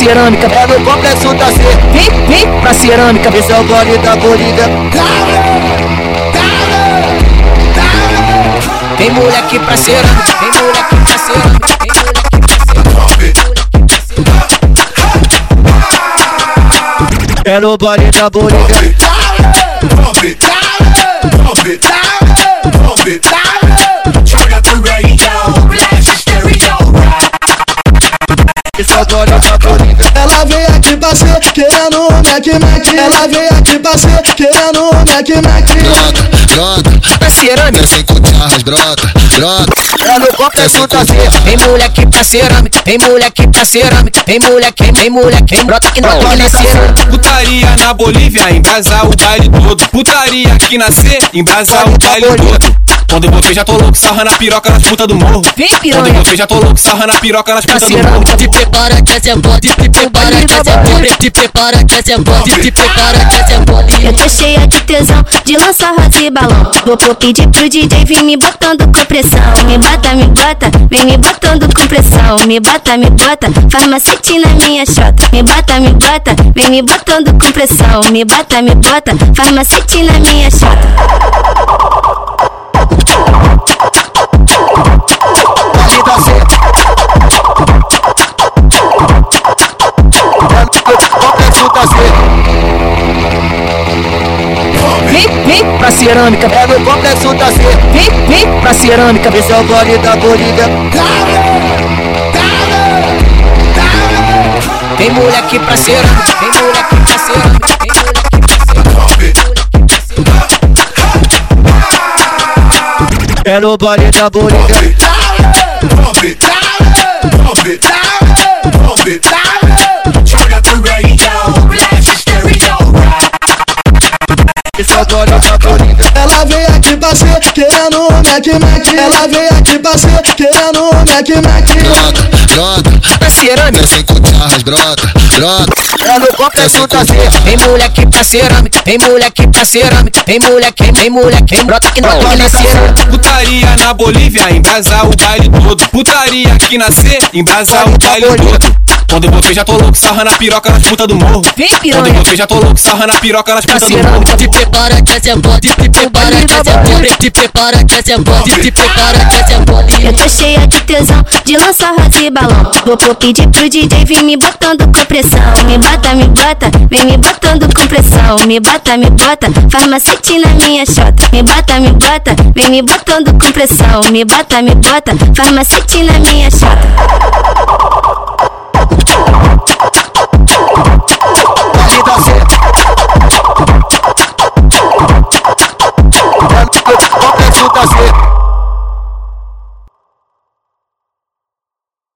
cerâmica, é no complexo da C. Vem, vem pra cerâmica, esse é o gole da Bolívia. Tem moleque pra cerâmica, tem moleque pra cerâmica, tem moleque pra cerâmica. É no gole da Bolívia. Esse é o gole da Bolívia. Ela veio aqui pra ser querendo um Mac Mac. Ela veio aqui pra ser querendo um Mac Mac. Brota, brota, Pra cerâmica. desce com jarras, brota, brota. É no complexo da C. Tem moleque pra cerâmica, tem moleque pra cerâmica, tem moleque, tem moleque, brota que não olha cerâmica. Putaria na Bolívia, embrasar o baile todo. Putaria aqui na C, embrasar o baile todo. Quando eu você já tô louco, sarra na piroca nas putas do morro. Vem Quando piranha. eu você já tô louco, sarra na piroca nas putas do morro. Te prepara que essa é boa, te prepara que essa é boa, te prepara que essa é boa, te prepara que essa é. Eu tô cheia de tesão, de lançar rosa e balão. Vou, vou pedir pro DJ vir me botando com pressão. Me bota, me bota, vem me botando com pressão. Me bota, me bota, faz macete na minha chota. Me bota, me bota, vem me botando com pressão. Me bota, me bota, faz macete na minha chota. Vem, vem pra cerâmica, é no complexo da C. Vem, vem pra cerâmica, esse é o gole da Bolívia. Tem moleque pra cerâmica, tem moleque pra cerâmica, tem moleque pra cerâmica. É no gole da Bolívia. Esse é o gole da Bolívia. Ela veio aqui pra ser querendo um Mac Mac. Ela veio aqui pra ser querendo um Mac Mac. Brota, brota, Pra cerâmica. desce com jarras, brota, brota. É no complexo da C. Tem moleque pra cerâmica, tem moleque pra cerâmica, tem moleque, tem moleque, brota que não cerâmica. Putaria na Bolívia, embrasar o baile todo. Putaria aqui na C, embrasar o baile todo. Quando eu você já tô louco, sarra na piroca nas putas do morro. Vem Quando piranha. eu você já tô louco, sarra na piroca nas Pra putas do morro. Te prepara que essa é boa, te prepara que essa é boa, te prepara que essa é boa, te prepara que essa é boa. Eu tô cheia de tesão, de lançar e balão. Vou, vou pedir pro DJ vir me botando com pressão. Me bota, me bota, vem me botando com pressão. Me bota, me bota, faz na minha chota. Me bota, me bota, vem me botando com pressão. Me bota, me bota, faz na minha chota.